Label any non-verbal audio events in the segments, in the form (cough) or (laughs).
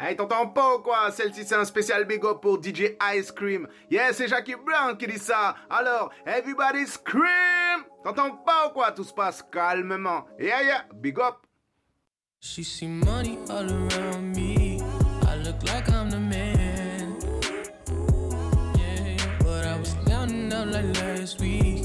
Hey, t'entends pas ou quoi? Celle-ci, c'est un spécial big up pour DJ Ice Cream. Yes, c'est Jackie Brown qui dit ça. Alors, everybody scream T'entends pas ou quoi? Tout se passe calmement. Yeah, yeah, big up. She see money all around me. I look like I'm the man. Yeah, but I was counting up like last week.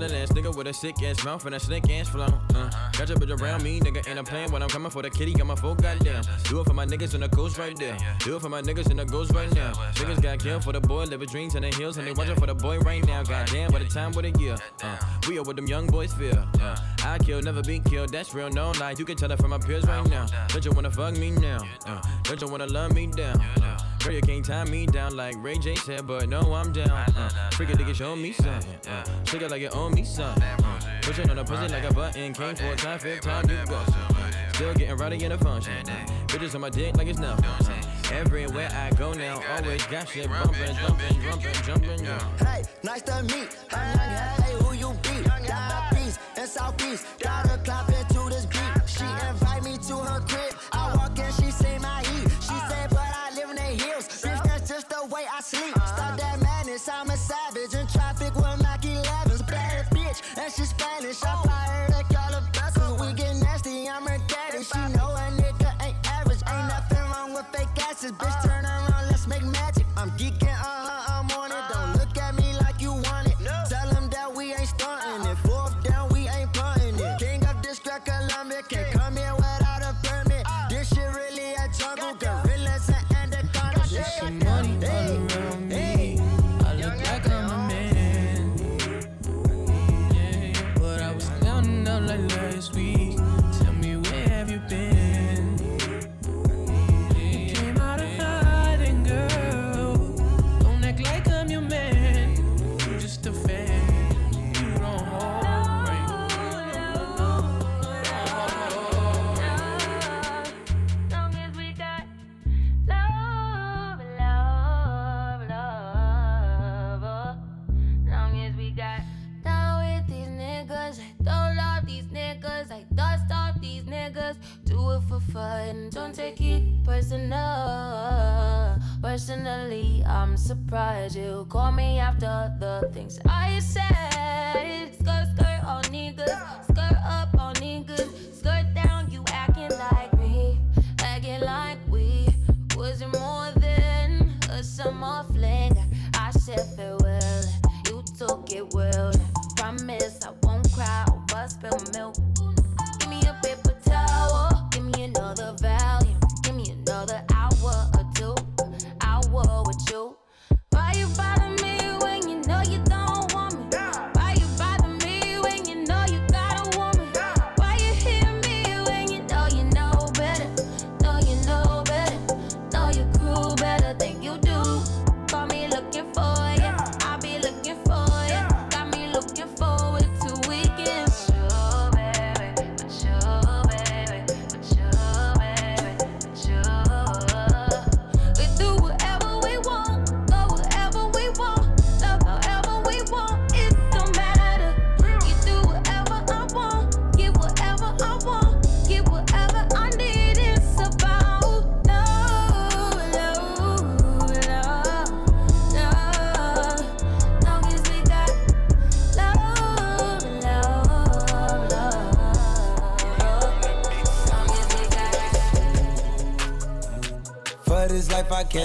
Nigga with a sick ass mouth and a slick ass flow. Uh, got your bitch around me, nigga, and I'm playing when I'm coming for the kitty. Got my full goddamn. Do it for my niggas and the ghost right there. Do it for my niggas and the ghost right now. Niggas got killed for the boy, living dreams in the hills, and they watching for the boy right now. Goddamn, by the time with a year. Uh, we are what them young boys feel. Uh, I kill, never be killed, that's real, no lie. You can tell that from my peers right now. Don't you wanna fuck me now? Uh, don't you wanna love me down? Uh, girl, you can't tie me down like Ray J said, but no, I'm down. Uh, freaking nigga, show me something. Uh, shake it like you owe me something. Uh, Pushing on the pussy like a button. Came for a time, fifth time you go. Still getting rowdy in the function. Bitches on my dick like it's nothing. Everywhere I go now, always got shit bumping, jumping, jumping, jumping. Hey, nice to meet. Young, hey, who you be? Down east and southeast. Got her clapping Spanish. I fire her, call her vessels. We get nasty, I'm her daddy. She know a nigga ain't average. Ain't nothing wrong with fake asses. Bitch, turn around, let's make magic. I'm geeking,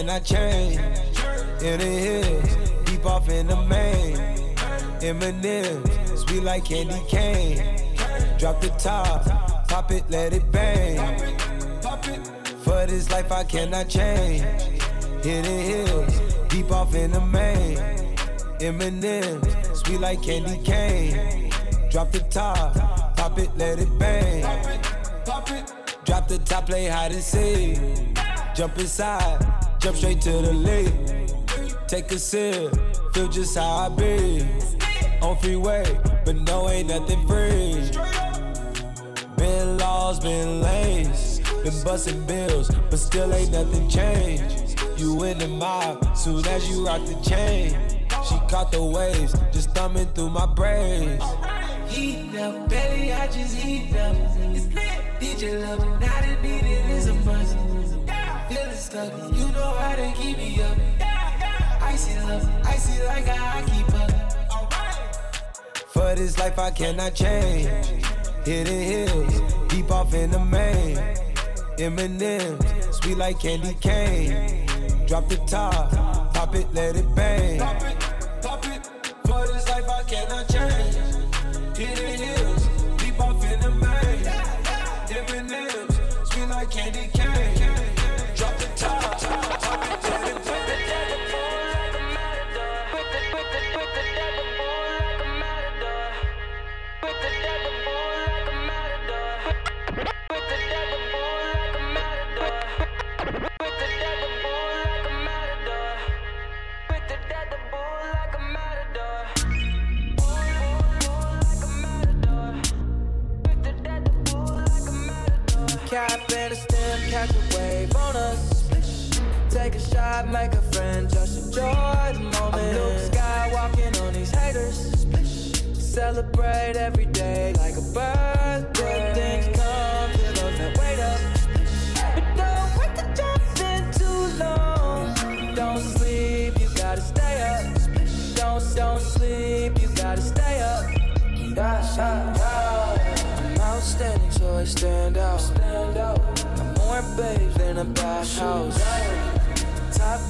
I change. In the hills, deep off in the main. Eminem, sweet like candy cane. Drop the top, pop it, let it bang. For this life I cannot change. In the hills, deep off in the main. Eminem, sweet like candy cane. Drop the top, pop it, let it bang. Drop the top, play hide and seek. Jump inside, jump straight to the lead. Take a sip, feel just how I be. On freeway, but no, ain't nothing free. Been lost been lanes, been busting bills, but still ain't nothing changed. You in the mob, soon as you rock the chain. She caught the waves, just thumbing through my braids. Heat up, belly, I just heat up. It's lit, DJ love not a need it is a must. Stuck, you know how to keep me up. Icy love, icy like I keep up. For this life I cannot change. Hidden hills, deep off in the main. Eminem, sweet like candy cane. Drop the top, pop it, let it bang. Pop it, pop it. For this life I cannot change. Hidden hills, deep off in the main. Eminem, sweet like candy cane. Shot, make a friend, just enjoy the moment. I'm Luke Skywalking on these haters. Celebrate every day like a birthday. Things come to those that wait up. But don't wait to jump in too long. Don't sleep, you gotta stay up. Don't, don't sleep, you gotta stay up. I'm outstanding, so I stand out. I'm more babes than a bathhouse. Top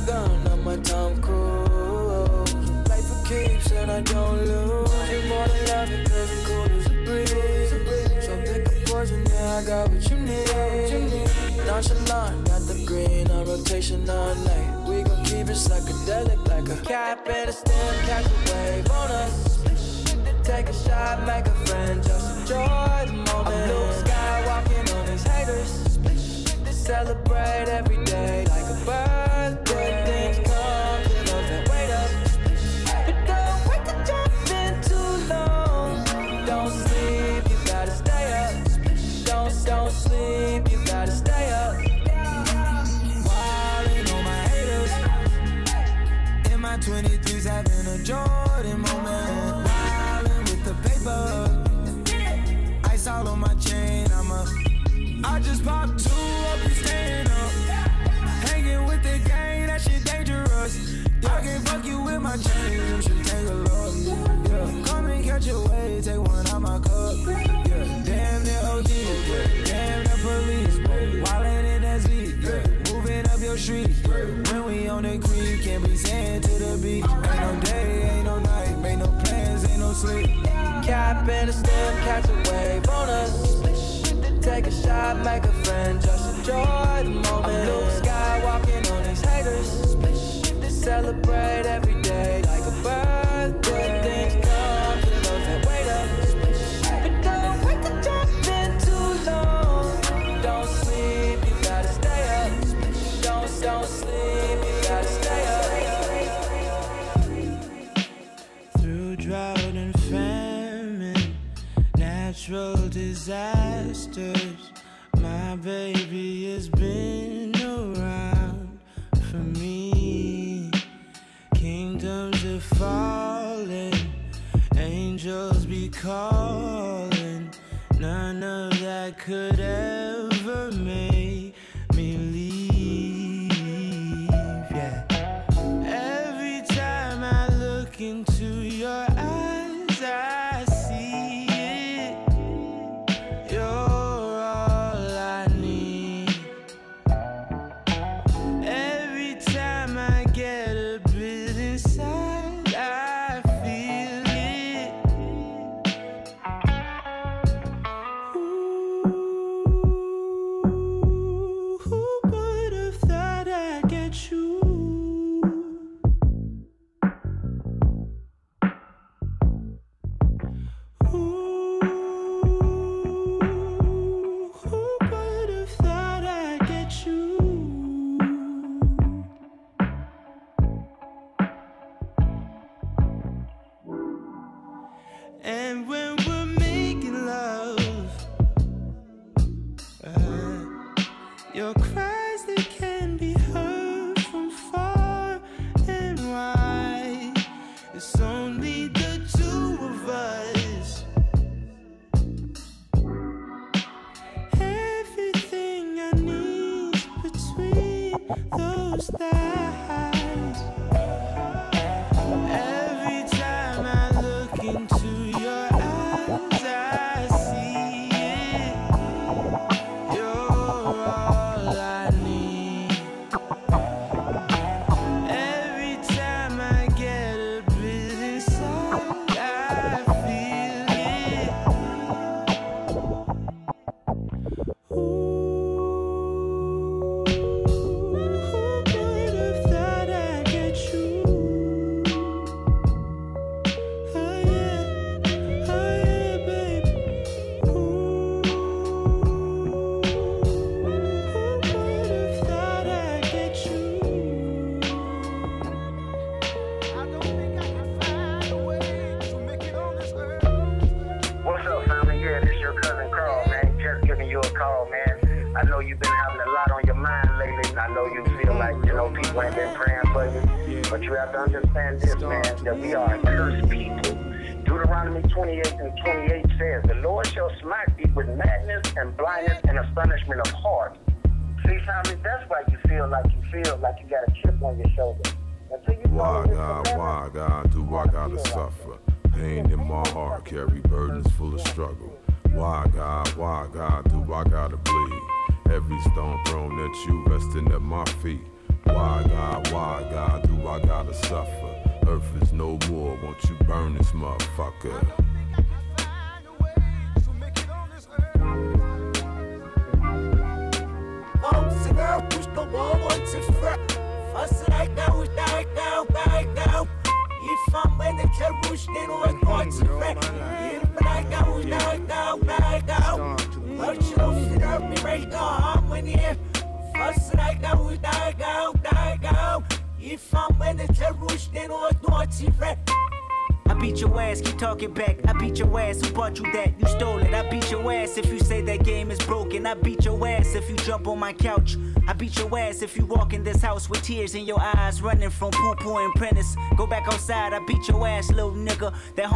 gun on my Tom Cruise. Play for keeps and I don't lose. You more than love it cause I'm cool as a breeze. So pick a poison, yeah, I got what you need. Nonchalant, got the green on rotation all night. We gon' keep it psychedelic like a cap and a stem, catch a wave on us. Take a shot, make a friend, just enjoy the moment. Cap and a stem, catch a wave on us. Take a shot, make a friend, just enjoy the moment. I'm Luke Skywalking on these haters. Celebrate every natural disasters. My baby has been around for me. Kingdoms are falling, angels be calling. None of that could ever house with tears in your eyes, running from poo poo and Prentice. Go back outside, I beat your ass, little nigga. That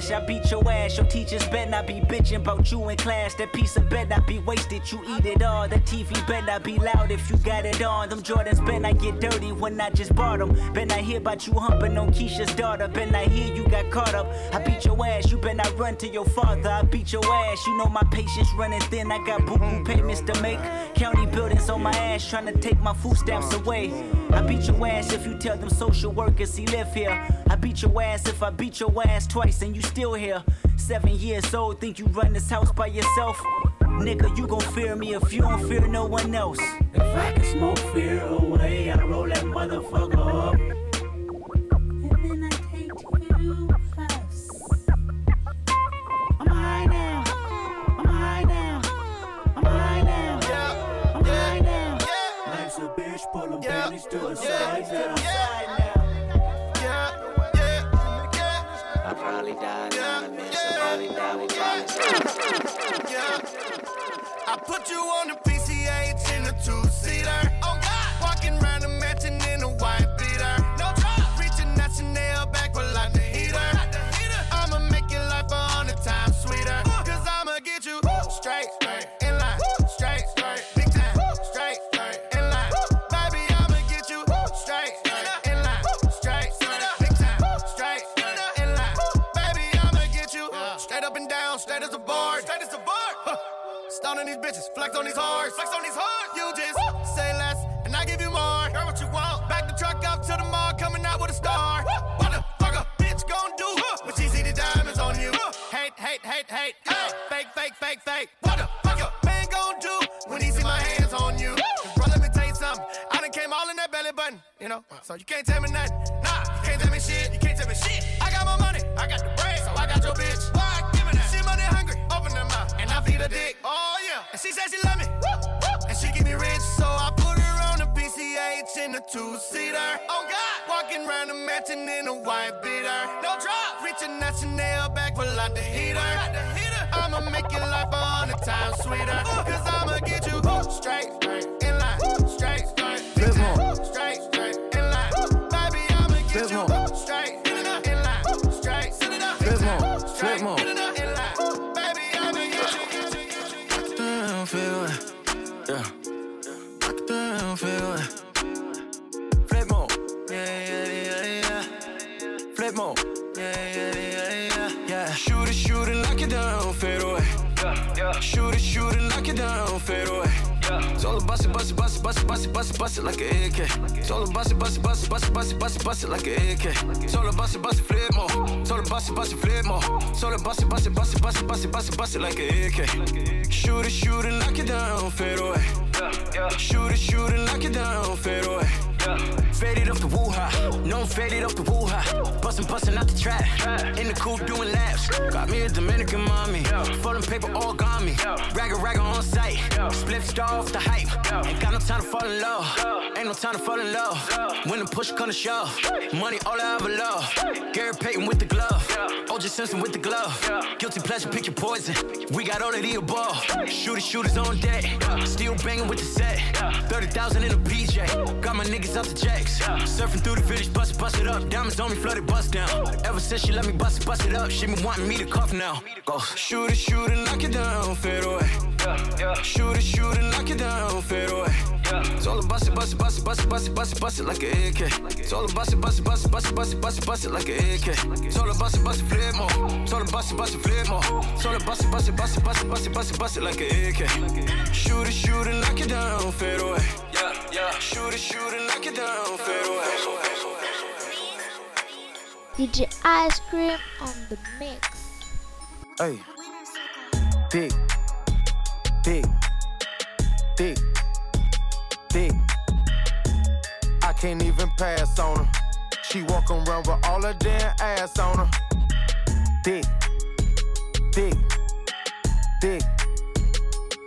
better. I beat your ass, your teachers better not be bitching about you in class. That piece of better not be wasted, you eat it all. The TV better not be loud if you got it on. Them Jordans better not get dirty when I just bought them. Better not hear about you humping on Keisha's daughter. Better not hear you got caught up. I beat your ass, you better not run to your father. I beat your ass, you know my patience running thin. I got boo boo payments to make. County buildings on my ass trying to take my food stamps away. I beat your ass if you tell them social workers he live here. I beat your ass if I beat your ass twice and you still here. Seven years old, think you run this house by yourself? Nigga, you gon' fear me if you don't fear no one else. If I can smoke fear away, I roll that motherfucker up. And then I take two puffs. I'm high now. I'm high now. I'm high now. I'm high now. Life's a bitch, pull them panties to the side now. I probably died anonymous. Violence. I put you on the PCH bitches, flex on these hard, flex on these hard. You just say less, and I give you more. Girl, what you want? Back the truck up to the mall, coming out with a star. What the fuck a bitch gon' do when she see the diamonds on you? Hate, hate, hate, hate. Fake, fake, fake, fake. What the fuck a man gon' do when he see my hands on you? 'Cause, bro, let me tell you something. I done came all in that belly button, you know. So you can't tell me nothing. Nah, you can't tell me shit. You can't tell me shit. I got my money, I got the bread, so I got your bitch. Mouth, and I feed her dick. Oh yeah, and she said she love me, and she give me rich, so I put her on a PCH in a two-seater. Oh God, walking around the mansion in a white beater. No drop, reaching Chanel back for like the heater. I'ma make your life a hundred times sweeter, cause I'ma get you straight, bust it, bust it, bust it, bust it, bust bust like an AK. It's all about it, bust it, bust it, bust it, bust it, bust it, bust it like an AK. It's all about it, bust it, flip more. It's all about it, bust it, flip more. It's all about it, bust it, bust it, bust it, bust it, bust it, bust it like an AK. Shoot it, shoot it, knock it down, fade away. Shoot it, shoot it, knock it down, fade away. Faded off the woo ha, no I'm faded off the woo ha. Bustin', bustin' out the trap, in the coupe doing laps. Got me a Dominican mommy, folding paper all got me. Ragga ragga on site, split star off the hype. Ain't got no time to fall in love, ain't no time to fall in love. When the push come to shove, money all I ever love. Gary Payton with the glove, OJ Simpson with the glove. Guilty pleasure, pick your poison. We got all of the above. Shooter shooters on deck, still banging with the set. 30,000 in a PJ, got my niggas out the jacks. Surfing through the village, bust it, bust it up. Diamonds on me, flooded, bust down. Ever since she let me bust it, bust it up, she been wanting me to cuff now. Go shoot it, shoot it, knock it down, fade away. Shoot it, shoot it, knock it down, fade away. It's all about it, bust it, bust it, bust it, bust it, bust it, bust it like an AK. It's all about it, bust it, bust it, bust it, bust it, bust it, bust it like an AK. It's all about it, bust it, flip more. It's all about it, bust it, flip more. It's all about it, bust it, bust it, bust it, bust it, bust it, bust it like an AK. Shoot it, shoot it, knock it down, fade away. Yeah, yeah. Shoot it, shoot it, knock it down, fade away. DJ Ice Cream on the mix. Hey. Dick. Dick. Dick. Dick. I can't even pass on her. She walk around with all her damn ass on her. Dick. Dick. Dick.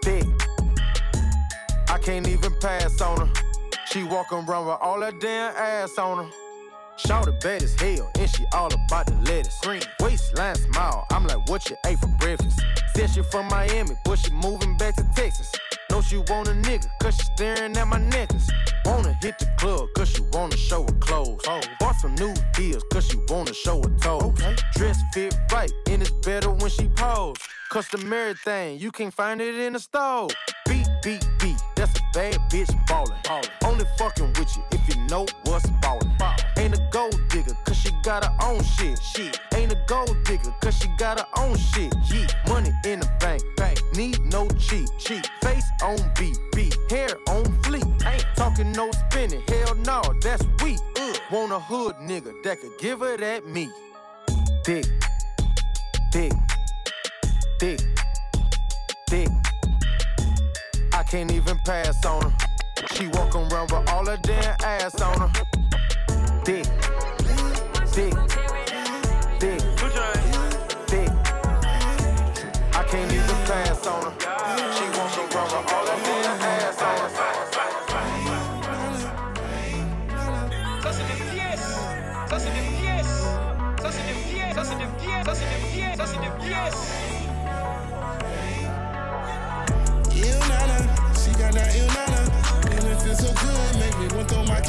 Dick. I can't even pass on her. She walk around with all her damn ass on her. Shawty bad as hell, and she all about the lettuce. Green waistline smile, I'm like, what you ate for breakfast? Said she from Miami, but she moving back to Texas. Know she want a nigga, cause she staring at my niggas. Wanna hit the club, cause she wanna show her clothes. Oh. Bought some new deals, cause she wanna show her toes. Okay. Dress fit right, and it's better when she pose. Customary thing, you can't find it in the store. Beat, beat, beat, that's a bad bitch ballin'. Only fucking with you if you know what's ballin'. A gold digger, cause she got her own shit. She Ain't a gold digger, cause she got her own shit. Yeah. Money in the bank, bank. Need no cheat, cheat. Face on beat, beat. Hair on fleek. Ain't talking no spinning, hell no, that's weak. Ugh. Want a hood nigga that could give her that meat. Dick, dick, dick, dick. I can't even pass on her. She walk around with all her damn ass on her. Dick. I can't even pass on her. She walk around with all ass on her. Nana, she got that. And it feels so good, make me want to throw my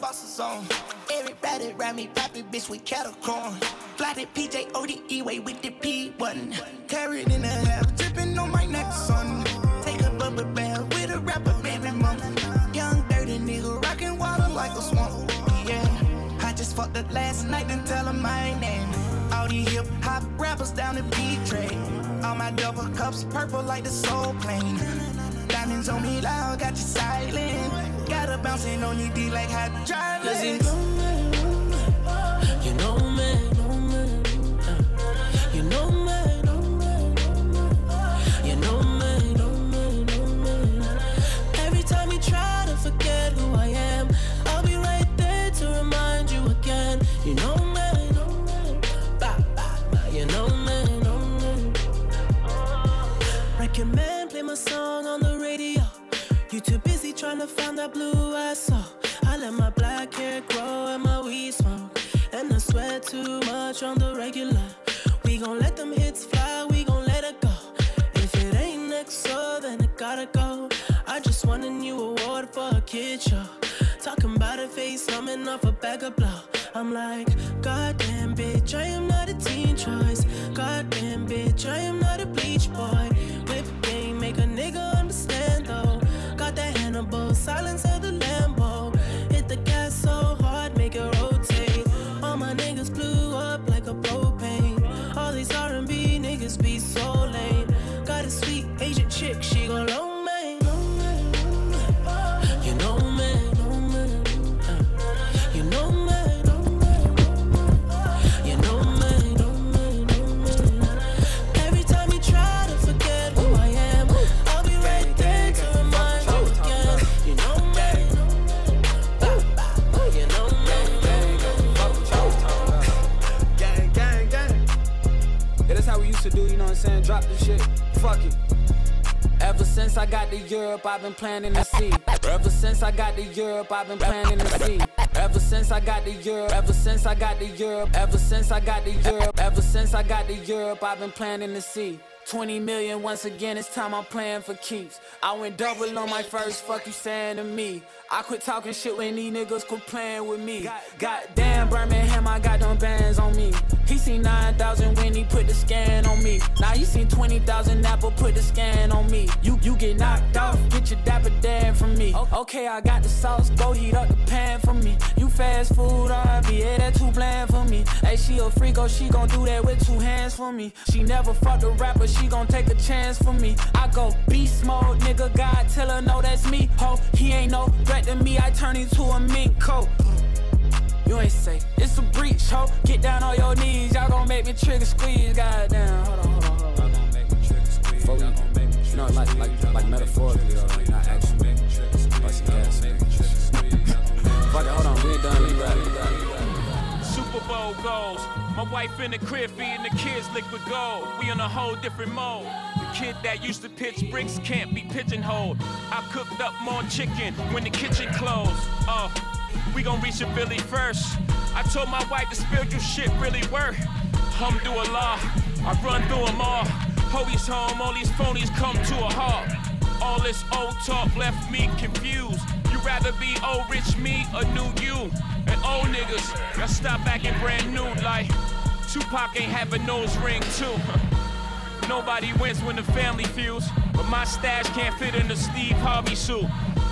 bosses on. Everybody around me popping, bitch, with cattle corn. Fly the PJ ODE way with the P1. Carried in the half, dripping on my neck, son. Take a bubble bath with a rapper, baby mama. Young dirty nigga, rockin' water like a swamp. Yeah, I just fucked up last night and tell her my name. All these hip hop rappers down the beat train. All my double cups purple like the soul plane. Diamonds on me loud, got you silent. Bouncing on your D like hot dry Cause you legs. To find that blue I saw. I let my black hair grow and my weed smoke. And I sweat too much on the regular. We gon' let them hits fly, we gon' let it go. If it ain't next, so then it gotta go. I just won a new award for a kid show. Talking about a face coming off a bag of blow. I'm like, goddamn bitch, I am not a teen choice. Goddamn bitch, I am not silence saying? Drop the shit. Fuck it. Ever since I got to Europe, I've been planning to see. Ever since I got to Europe, I've been planning to see. Ever since I got to Europe, ever since I got to Europe, ever since I got to Europe, ever since I got to Europe, I've been planning to see. 20 million once again, it's time I'm playing for keeps. I went double on my first, fuck you saying to me. I quit talking shit when these niggas quit playing with me. Goddamn, Birmingham, I got them bands on me. He seen 9,000 when he put the scan on me. Now you seen 20,000 Apple put the scan on me. You you get knocked off, get your dapper dan from me. Okay, I got the sauce, go heat up the pan for me. You fast food R&B, yeah, that too bland for me. Hey, she a freak, oh, she gon' do that with two hands for me. She never fucked a rapper, she gon' take a chance for me. I go beast mode, nigga, God tell her no, that's me. Ho, he ain't no threat to me, I turn into a mink coat. You ain't safe. It's a breach, ho. Get down on your knees. Y'all gon' make me trigger squeeze. Goddamn. Hold on, hold on, hold on. Y'all gon' make me trigger squeeze. Y'all gon' make me trigger No, like, like, like metaphorically, though. Like, not actually. Busting gas. Fuck it, hold on. We ain't done. Super Bowl goals. My wife in the crib feeding the kids liquid gold. We in a whole different mode. The kid that used to pitch bricks can't be pigeonholed. I cooked up more chicken when the kitchen closed. Oh, we gon' reach a Billy first. I told my wife to spiritual shit really work. Alhamdulillah, I run through them all. Hoey's home, all these phonies come to a halt. All this old talk left me confused. Rather be old rich me or new you? And old niggas, y'all stop acting brand new like Tupac ain't have a nose ring too. (laughs) Nobody wins when the family feels, but my stash can't fit in the Steve Harvey suit.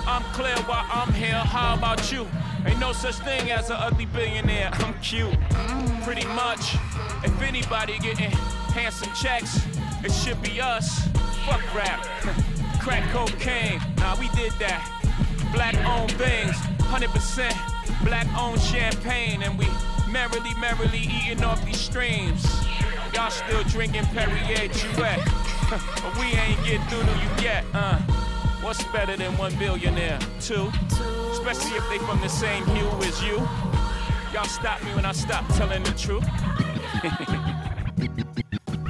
I'm clear while I'm here, how about you? Ain't no such thing as an ugly billionaire, I'm cute. Pretty much, if anybody getting handsome checks, it should be us. Fuck rap, (laughs) crack cocaine, nah we did that. Black owned things, 100% black owned champagne, and we merrily, merrily eating off these streams. Y'all still drinking Perrier Jouet, (laughs) but we ain't get through to you yet, uh. What's better than one billionaire? Two. Especially if they from the same hue as you. Y'all stop me when I stop telling the truth. (laughs)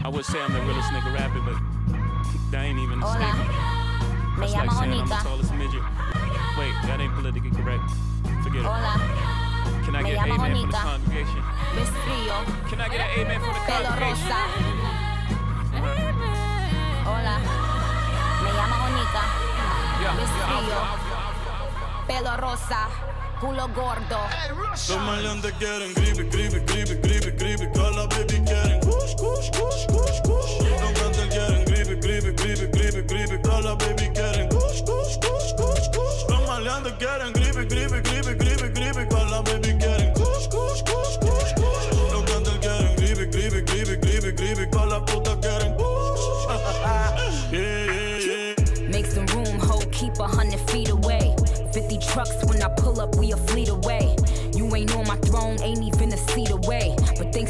I would say I'm the realest nigga rapping, but that ain't even a Hola. statement. Me llamo Onika. Wait, that ain't politically correct. Forget it. Hola. Can I get an amen from the congregation? Miss Vestido. Can I get an amen from the congregation? Uh-huh. Hola. Me llamo Onika. Yeah, Vestido. Yeah, Pelo rosa culo gordo. Los maleantes quieren gripe, gripe. Todas las baby quieren kush, kush, kush, kush, kush. Los cantantes quieren gripe, gripe, gripe, gripe, gripe. Todas las baby quieren kush, kush, kush, kush, kush. Los maleantes quieren gripe, gripe, gripe, gripe, gripe. Todas las baby quieren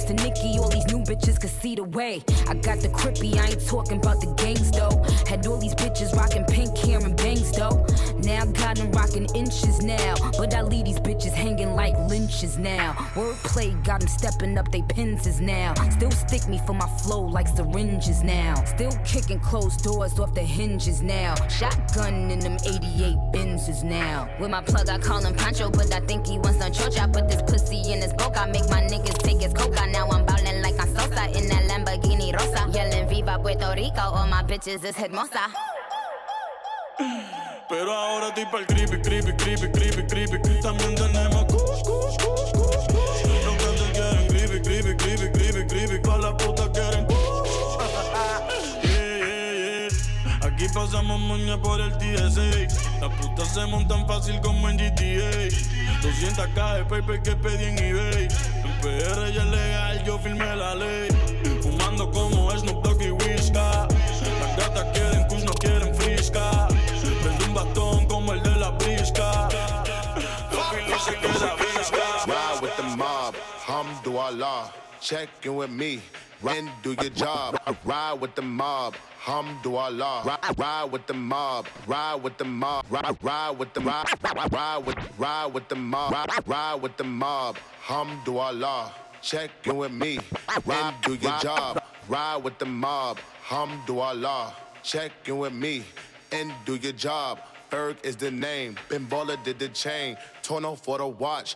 To Nikki, all these new bitches could see the way. I got the crippy, I ain't talking about the gangs though. Had all these bitches rocking pink hair and bangs though. Now got them rocking inches now. But I leave these bitches hanging like lynches now. Wordplay got them stepping up they pins now. Still stick me for my flow like syringes now. Still kicking closed doors off the hinges now. Shotgun in them 88 Benzes now. With my plug, I call him Pancho, but I think he wants some chocha. I put this pussy in his boca, make my niggas take his coca. Now I'm ballin' like I'm Sosa in that Lamborghini Rosa. Yelling Viva Puerto Rico, all my bitches is hermosa. Pero ahora estoy pa'l creepy, creepy, creepy, creepy, creepy. También tenemos kush, kush, kush, kush, kush. Los cantantes quieren creepy, creepy, creepy, creepy, creepy. Todas las putas quieren. (laughs) Yeah, yeah, yeah. Aquí pasamos moña por el TSA. Las putas se montan fácil como en GTA. 200k de paper que pedí en eBay. En PR ya es legal, yo firmé la ley. Fumando como Snoop Dogg Hamdulillah. Check in with me and do your job. Ride with the mob, Hum do Hamdulillah. Ride, ride with the mob, ride with the mob, ride, with the ride, ride with ride with the mob, ride, with the mob, Hum do Hamdulillah. Check in with me and do your job. Ride with the mob, Hum do Hamdulillah. Check in with me and do your job. Ferg is the name. Ben Baller did the chain. Torno for the watch.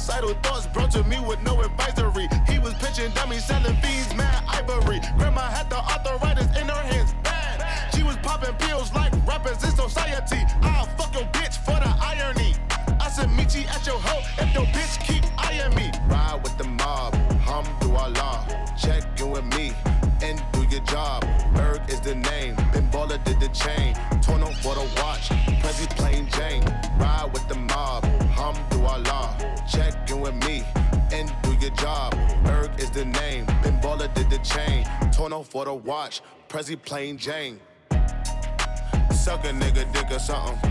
Suicidal thoughts brought to me with no advisory. He was pitching dummies, selling fiends, mad ivory. Grandma had the arthritis in her hands, bad. She was popping pills like rappers in society. I'll fuck your bitch for the irony. I said, meet you at your hoe if your bitch keep eyeing me. Ride with the mob, Hamdulillah. Check in with me and do your job. Berg is the name. Baller did the chain. Torn on for the watch. Prezi plain Jane. Ride with the mob, Hamdulillah. Check job. Berg is the name. Ben Baller did the chain. Torn on for the watch. Prezi plain Jane. Suck a nigga dick or something.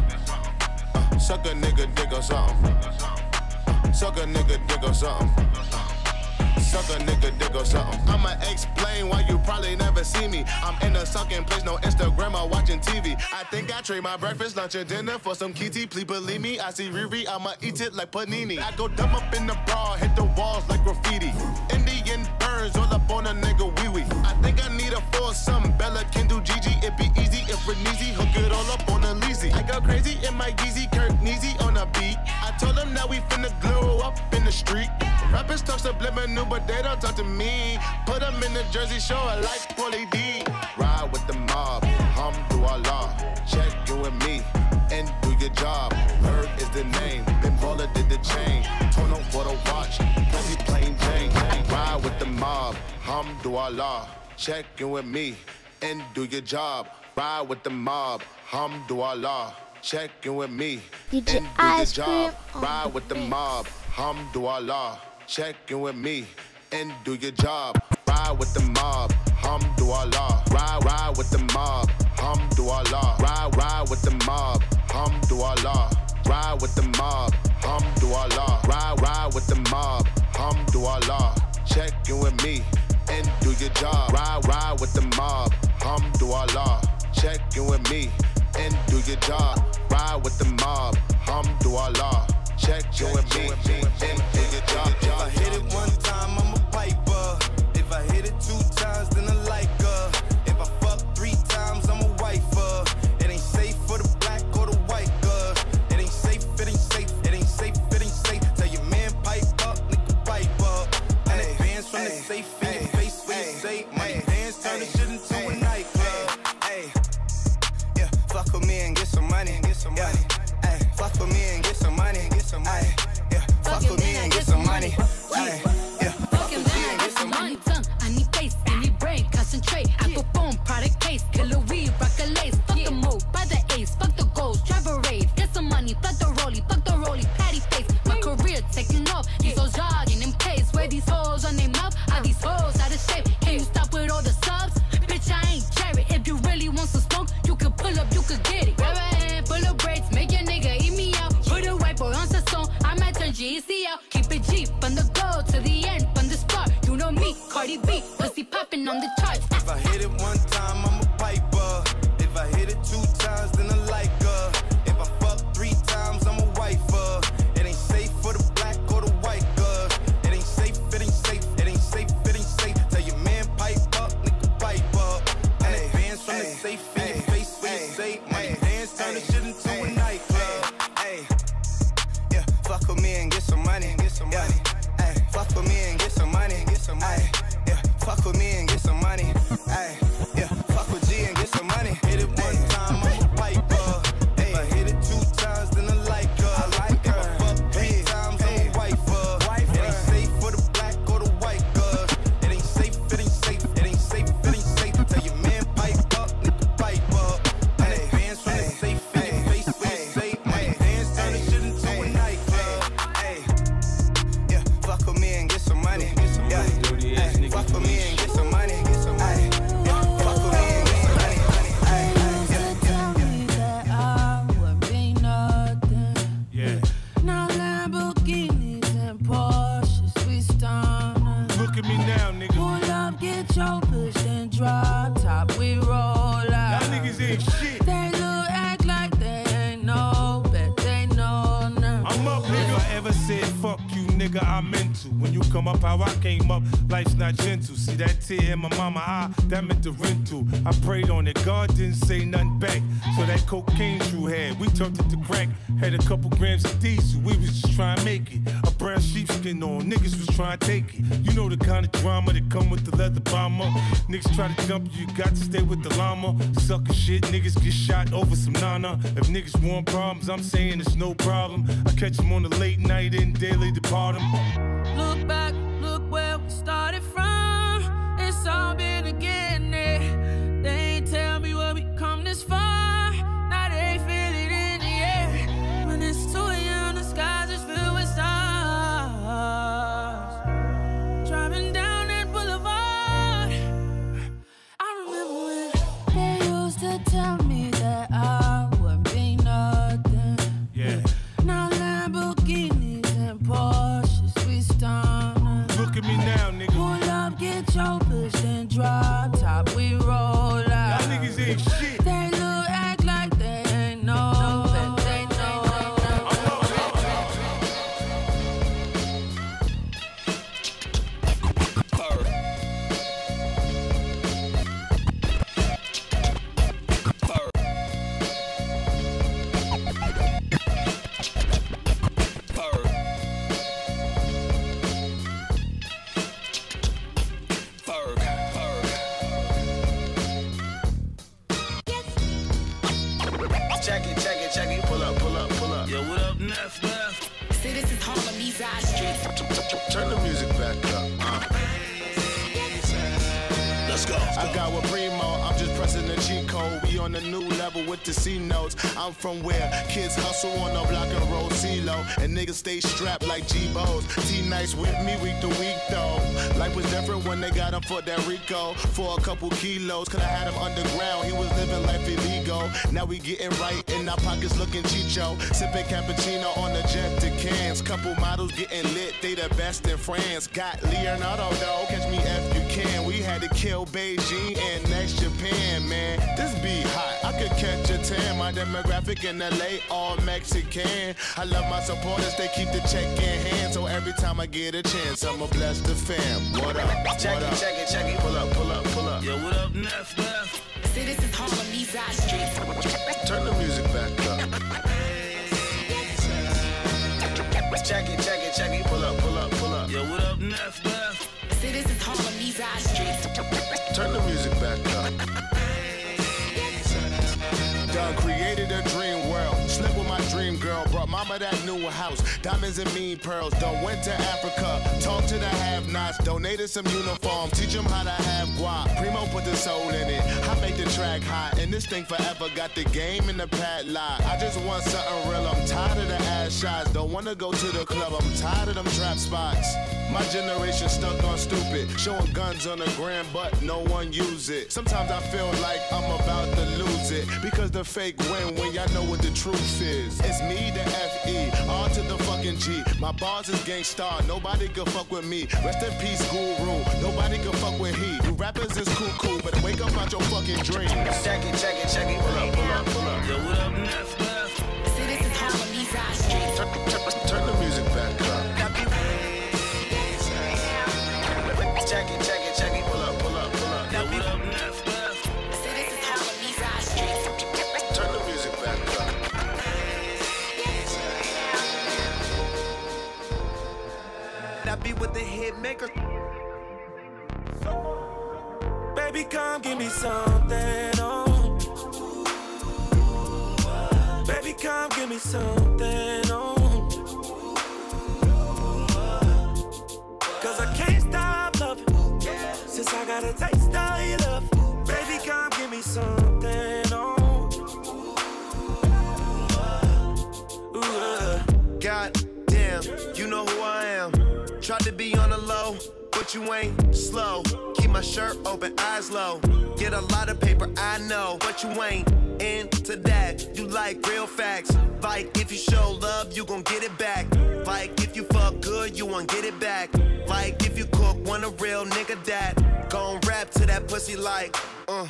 Uh, suck a nigga dick or something. Uh, suck a nigga dick or something. Suck a nigga dick or something. I'ma explain why you probably never see me. I'm in a sucking place, no Instagram or watching TV. I think I trade my breakfast, lunch, and dinner for some kitty. Please believe me, I see Riri, I'ma eat it like panini. I go dumb up in the bra, hit the walls like graffiti. Indian all up on a nigga wee wee. I think I need a foursome. Bella can do Gigi, it be easy if Renezi hook it all up on a leasy. I go crazy in my Yeezy, Kirk Neezy on a beat. I told them that we finna glow up in the street. Rappers talk subliminal, but they don't talk to me. Put them in the jersey, show it like Paulie D. Ride with the mob, hum through our law. Check in with me and do your job. Herb is the name. Ben Baller did the chain. Torn on for the watch. Jane. Ride with the mob, Hamdulillah. Check in with me and do your job. Ride with the mob, Hamdulillah. Check in with me and do your job. Ride with the mob, Hamdulillah. Check in with me and do your job. Ride with the mob, Hamdulillah. Ride, ride with the mob, Hamdulillah. Ride, ride with the mob, Hamdulillah. Ride with the mob, Hamdulillah. Ride, ride with the mob. Hamdulillah. Check in with me and do your job. Ride, ride with the mob. Hamdulillah. Check in with me and do your job. Ride with the mob. Hamdulillah. Check in with me and do your job. If I hit it one they feel them at the rental. I prayed on it, God didn't say nothing back. So that cocaine Drew had, we turned it to crack. Had a couple grams of diesel, we was just trying to make it. A brown sheepskin on, niggas was trying to take it. You know the kind of drama that come with the leather bomber. Niggas try to jump you, you got to stay with the llama. Sucker shit, niggas get shot over some nana. If niggas want problems, I'm saying it's no problem. I catch them on the late night and daily depart them. Look back. I'm from where kids hustle on the block and roll CeeLo, and niggas stay strapped like G Bos. T-Nice with me week to week though. Life was different when they got him for that Rico. For a couple kilos, could I had him underground. He was living life illegal. Now we getting right in our pockets looking Chicho. Sipping cappuccino on the jet to Cannes. Couple models getting lit, they the best in France. Got Leonardo though, catch me if you can. We had to kill Beijing and next Japan, man. This be hot. I could catch a tan. My demographic in LA, all Mexican. I love my supporters, they keep the check in hand. So every time I get a chance, I'ma bless the fam. What up? Check it, check it, check it. Pull up, pull up, pull up. Yo, what up, Neff, Neff? See, this is home of these side streets. Turn the music. Brought mama that new house. Diamonds and mean pearls. Done went to Africa. talk to the have-nots. Donated some uniforms. Teach them how to have guap. Primo put the soul in it. I make the track hot. And this thing forever got the game in the padlock. I just want something real. I'm tired of the ass shots. Don't wanna go to the club. I'm tired of them trap spots. My generation stuck on stupid. Showing guns on the gram, but no one use it. Sometimes I feel like I'm about to lose it. Because the fake win when y'all know what the truth is. It's me, the F-E, R to the fucking G. My bars is Gang Starr, nobody can fuck with me. Rest in peace, guru, nobody can fuck with he. You rappers is cool, cool, but wake up out your fucking dreams. Check it, check it, check it. Pull up, pull up, pull up. Yo, what up, Neff, Neff? See, this is Harlem, the hit. Baby, come give me something, oh. Baby, come give me something, oh. Cause I can't stop loving. Since I got a taste of your love. Baby, come give me something, oh. Ooh, uh. God damn, you know who I am. Tried to be on the low, but you ain't slow. Keep my shirt open, eyes low. Get a lot of paper, I know, but you ain't into that. You like real facts. Like if you show love, you gon' get it back. Like if you fuck good, you won't get it back. Like if you cook, want a real nigga that. Gon' rap to that pussy like, uh,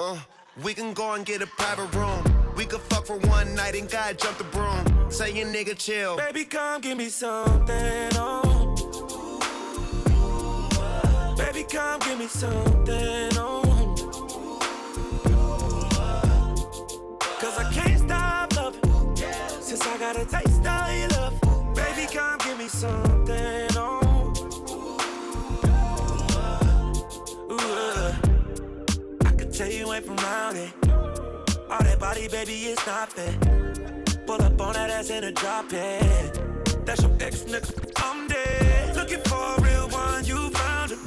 uh. We can go and get a private room. We could fuck for one night and God jump the broom. Say your nigga chill. Baby, come give me something, oh. Baby, come give me something, oh. Cause I can't stop loving. Since I got a taste of your love. Baby, come give me something, oh. Ooh, uh. I could tell you ain't from round it. All that body, baby, it's not fair. Pull up on that ass in a drop it. That's your ex nigga. Looking for a real one, you found it.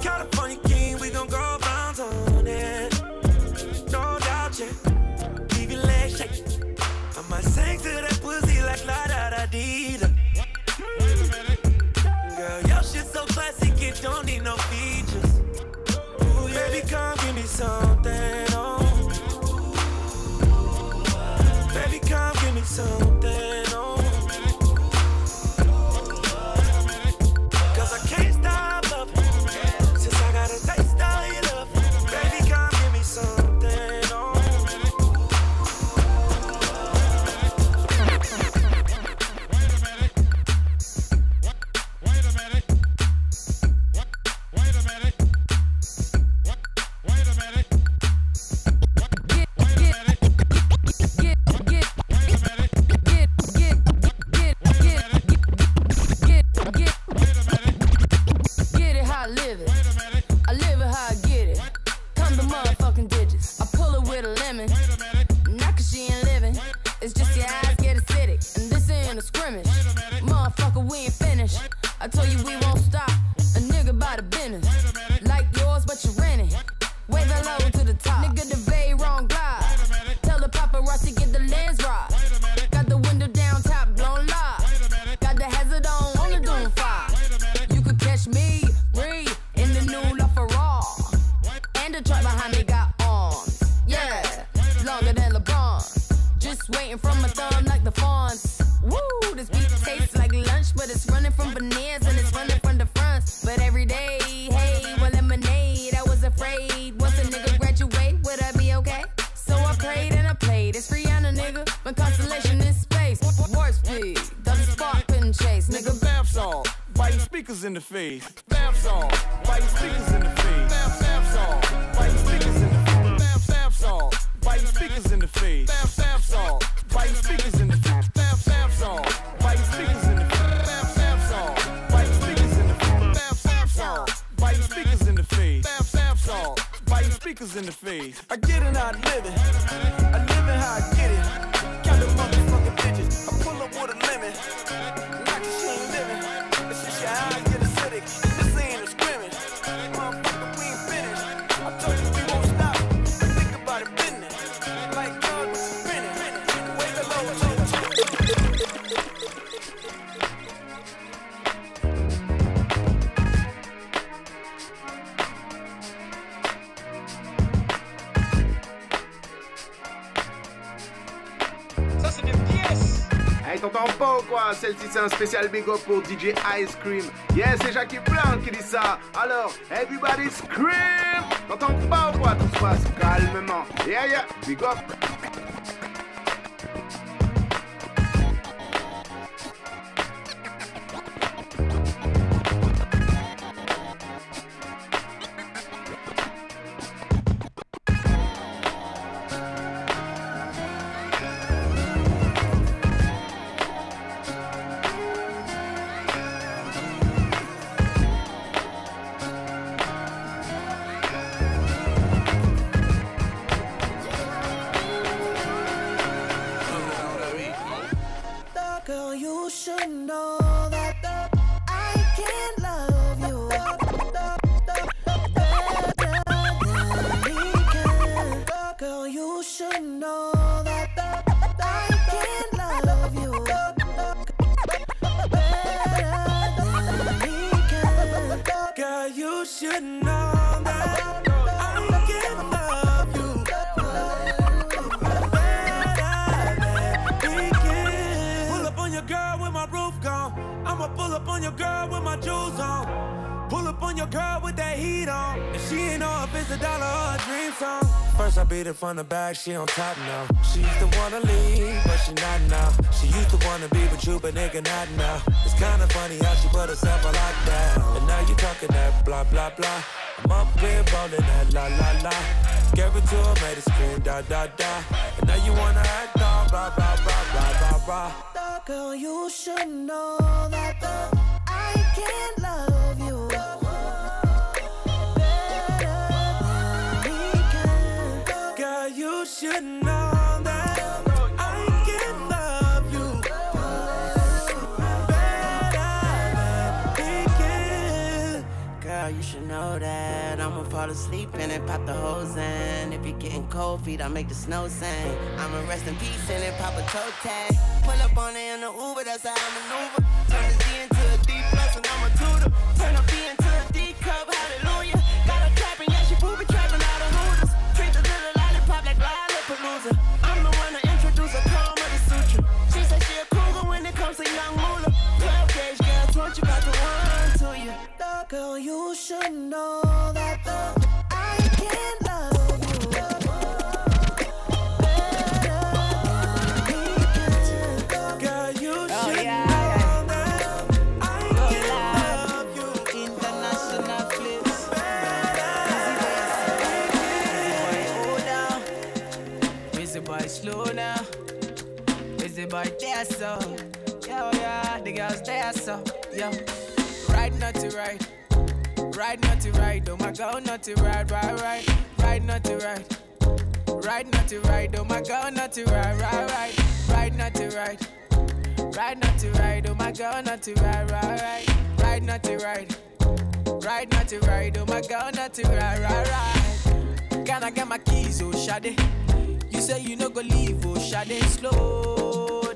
California king, we gon' go bounce on it. No doubt, yeah. Leave your legs shake. I might sing to that pussy like la da da dee da. Girl, your shit so classic, it don't need no features. Ooh, yeah. Baby, come give me something, oh. Baby, come give me something, un spécial big up pour DJ Ice Cream. Yes, c'est Jackie Blanc qui dit ça. Alors, everybody scream T'entends pas ou quoi Tout se passe calmement. Yeah, yeah, big up back, she on top now. She used to wanna leave, but she not now. She used to wanna be with you, but nigga not now. It's kinda funny how she put herself on lockdown. And now you talking that blah blah blah. I'm up here rolling that la la la. Gave it to her, made her scream da da da. And now you wanna act all blah blah blah blah blah blah. Girl, you should know you should know that I'ma fall asleep and it, pop the hose in. If you're getting cold feet, I make the snow sing. I'ma rest in peace and then pop a toe tag. Pull up on it in the Uber, that's how I maneuver. Turn the there so. Yo, yeah, the girls there so. Yo, ride not to ride. Ride not to ride. Oh my god, not to ride, ride, ride. Ride not to ride. Ride not to ride. Oh my god, not to ride, ride, ride. Ride not to ride. Ride not to ride. Oh my god, not to ride, ride, ride. Ride not to ride. Ride not to ride. Oh my god, not to ride, ride, ride. Can I get my keys, oh Shade? You say you no go leave, oh Shade. Slow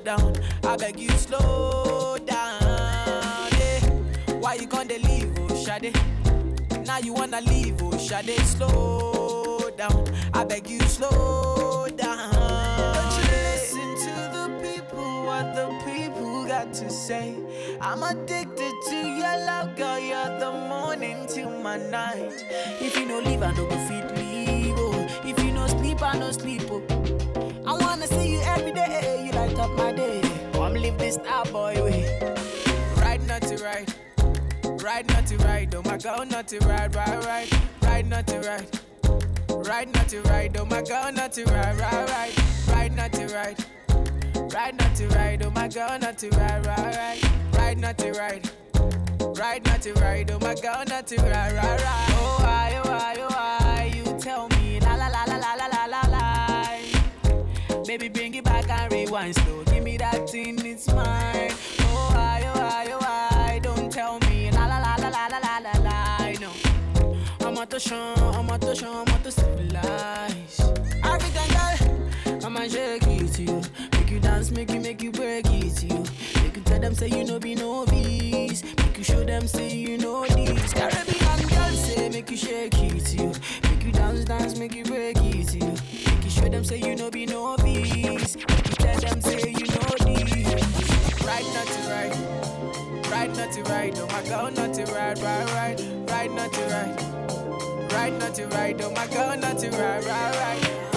down, I beg you slow down. Yeah. Why you gonna leave, oh Shade? Now you wanna leave, oh Shade. Slow down, I beg you slow down. Don't you listen to the people, what the people got to say. I'm addicted to your love, girl. You're the morning till my night. If you no leave, I no go fit leave. Oh. If you no sleep, I no sleep. Oh. I wanna see you every day. You live this style boy way. Ride not to ride, ride not to ride. Oh my girl, not to ride, ride, ride, ride not to ride. Ride not to ride, oh my girl, not to ride, ride, ride, ride not to ride. Ride not to ride, oh my girl, not to ride, ride, ride, ride not to ride. Ride not to ride, oh my girl, not to ride, ride, ride. Oh why, oh why, oh why, Baby, bring it back and rewind slow. Give me that thing, it's mine. Oh why, oh why, oh why, don't tell me la la la la la la la la la. No. I'm out to show, I'm out to show, I'm out to civilize. African girl, I'ma shake it to you. Make you dance, make you, make you break it to you. Make you tell them say you know be novice. Make you show them say you know this. Caribbean girl say make you shake it to you. Make you dance, dance, make you break it to you. Show them say you know be novice. Make you tell them say you know this. Right not to right. Ride not to ride, oh my girl not to ride, ride, ride, ride not to ride. Ride not to ride, oh my girl not to ride, ride, ride,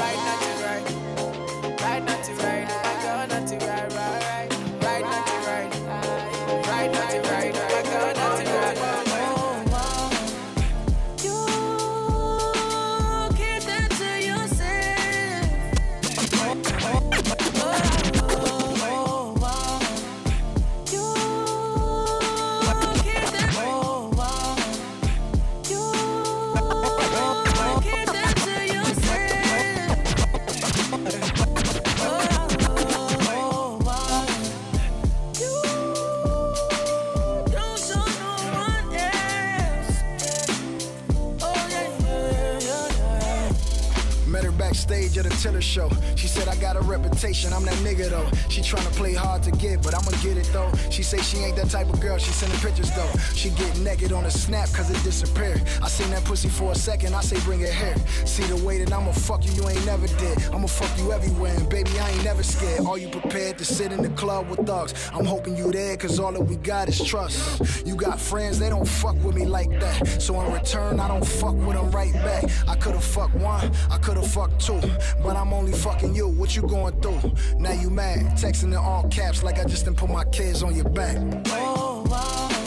Tiller show. She said, I got a reputation, I'm that nigga though. She tryna play hard to get, but I'ma get it though. She say she ain't that type of girl, she sending pictures though. She get naked on a snap cause it disappeared. I seen that pussy for a second, I say bring it here. See the way that I'ma fuck you, you ain't never did. I'ma fuck you everywhere, and baby, I ain't never scared. Are you prepared to sit in the club with thugs? I'm hoping you there, cause all that we got is trust. You got friends, they don't fuck with me like that. So in return, I don't fuck with them right back. I could've fucked one, I could've fucked two, but I'm only fucking you. What you going through? Now you mad, texting in all caps like I just didn't put my kids on your back. Oh, wow.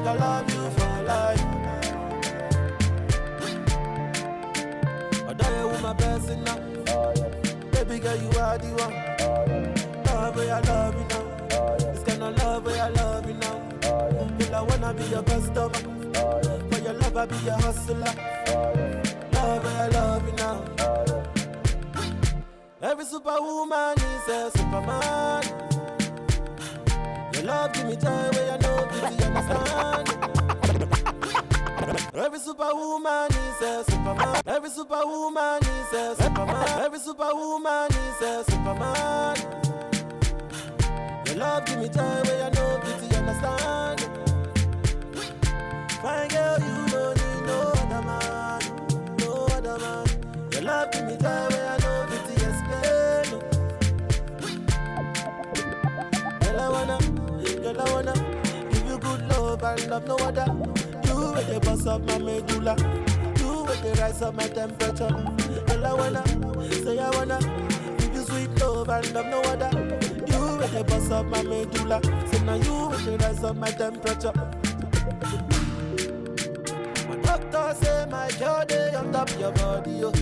Make I love you for life. Although you with my best blessing now. Baby girl, you are the one. Love where I love you now. This kind of love where I love you now. Girl, I wanna be your customer. For your love, I be your hustler. Love where I love you now. Every superwoman is a superman. Your love give me joy where you know beauty understand. Every superwoman is a superman. Every superwoman is a superman. Every superwoman is a superman. Your love give me joy where you know beauty understand. Fine girl, you don't need no other man, no other man. Your love give me joy love love no other. You with the bust up my medulla. You with the rise up my temperature. Girl, I wanna, say I wanna give you sweet love and love no other. You with the bust up my medulla. Say now you with the rise up my temperature. My doctor say my cure day on top your body, yo.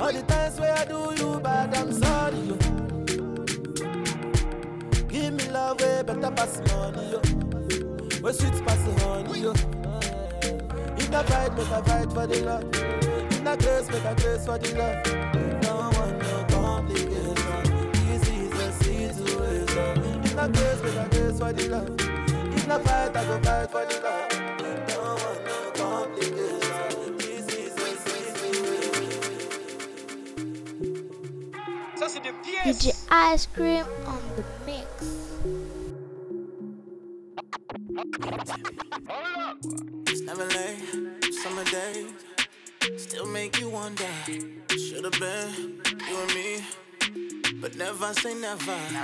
All the times where I do you bad, I'm sorry, yo. Give me love way better pass money, yo. Where sweet pass the honey, yo. If I fight, make I fight for the love. If I grace, make I grace for the love. Don't want no complication. This is a situation. If I grace, make I grace for the love. If I fight, I go fight for the love. Don't no complication. This is a situation. Ça, c'est des pièces. DJ Ice Cream on the mix. Never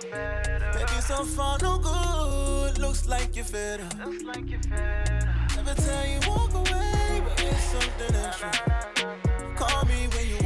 Baby, so far no good. Looks like you're fed up. Never tell you walk away, but it's something extra. Call me when you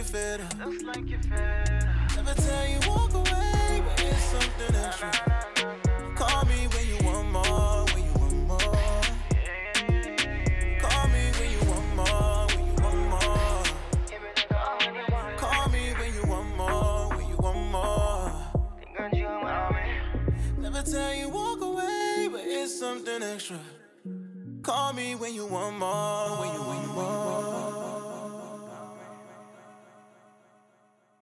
Looks like you're fed up. Never tell you walk away, but it's something extra. Call me when you want more, when you want more. Call me when you want more, when you want more. Call me when you want more, when you want more. Never tell you walk away, but it's something extra. Call me when you want more, you